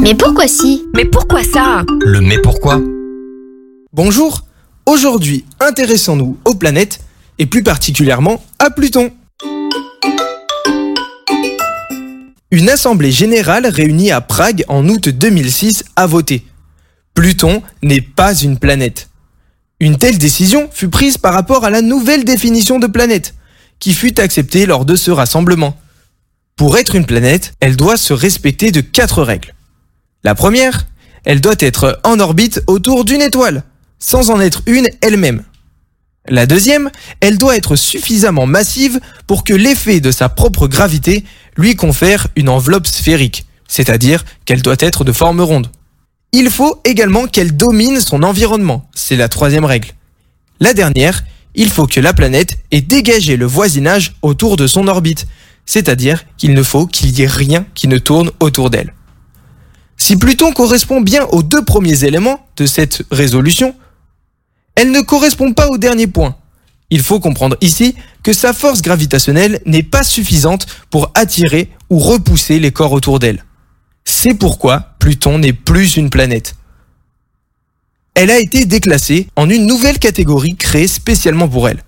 Mais pourquoi si? Mais pourquoi ça? Le mais pourquoi? Bonjour, aujourd'hui intéressons-nous aux planètes et plus particulièrement à Pluton. Une assemblée générale réunie à Prague en août 2006 a voté. Pluton n'est pas une planète. Une telle décision fut prise par rapport à la nouvelle définition de planète, qui fut acceptée lors de ce rassemblement. Pour être une planète, elle doit se respecter de quatre règles. La première, elle doit être en orbite autour d'une étoile, sans en être une elle-même. La deuxième, elle doit être suffisamment massive pour que l'effet de sa propre gravité lui confère une enveloppe sphérique, c'est-à-dire qu'elle doit être de forme ronde. Il faut également qu'elle domine son environnement, c'est la troisième règle. La dernière, il faut que la planète ait dégagé le voisinage autour de son orbite, c'est-à-dire qu'il ne faut qu'il y ait rien qui ne tourne autour d'elle. Si Pluton correspond bien aux deux premiers éléments de cette résolution, elle ne correspond pas au dernier point. Il faut comprendre ici que sa force gravitationnelle n'est pas suffisante pour attirer ou repousser les corps autour d'elle. C'est pourquoi Pluton n'est plus une planète. Elle a été déclassée en une nouvelle catégorie créée spécialement pour elle.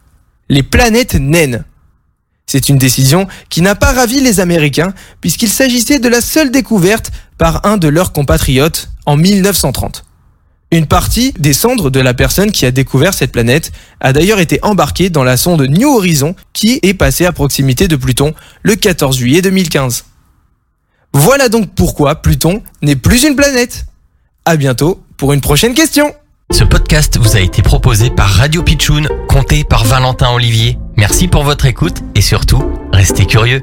Les planètes naines. C'est une décision qui n'a pas ravi les Américains puisqu'il s'agissait de la seule découverte par un de leurs compatriotes en 1930. Une partie des cendres de la personne qui a découvert cette planète a d'ailleurs été embarquée dans la sonde New Horizon qui est passée à proximité de Pluton le 14 juillet 2015. Voilà donc pourquoi Pluton n'est plus une planète. À bientôt pour une prochaine question. Ce podcast vous a été proposé par Radio Pitchoun, compté par Valentin Olivier. Merci pour votre écoute et surtout, restez curieux.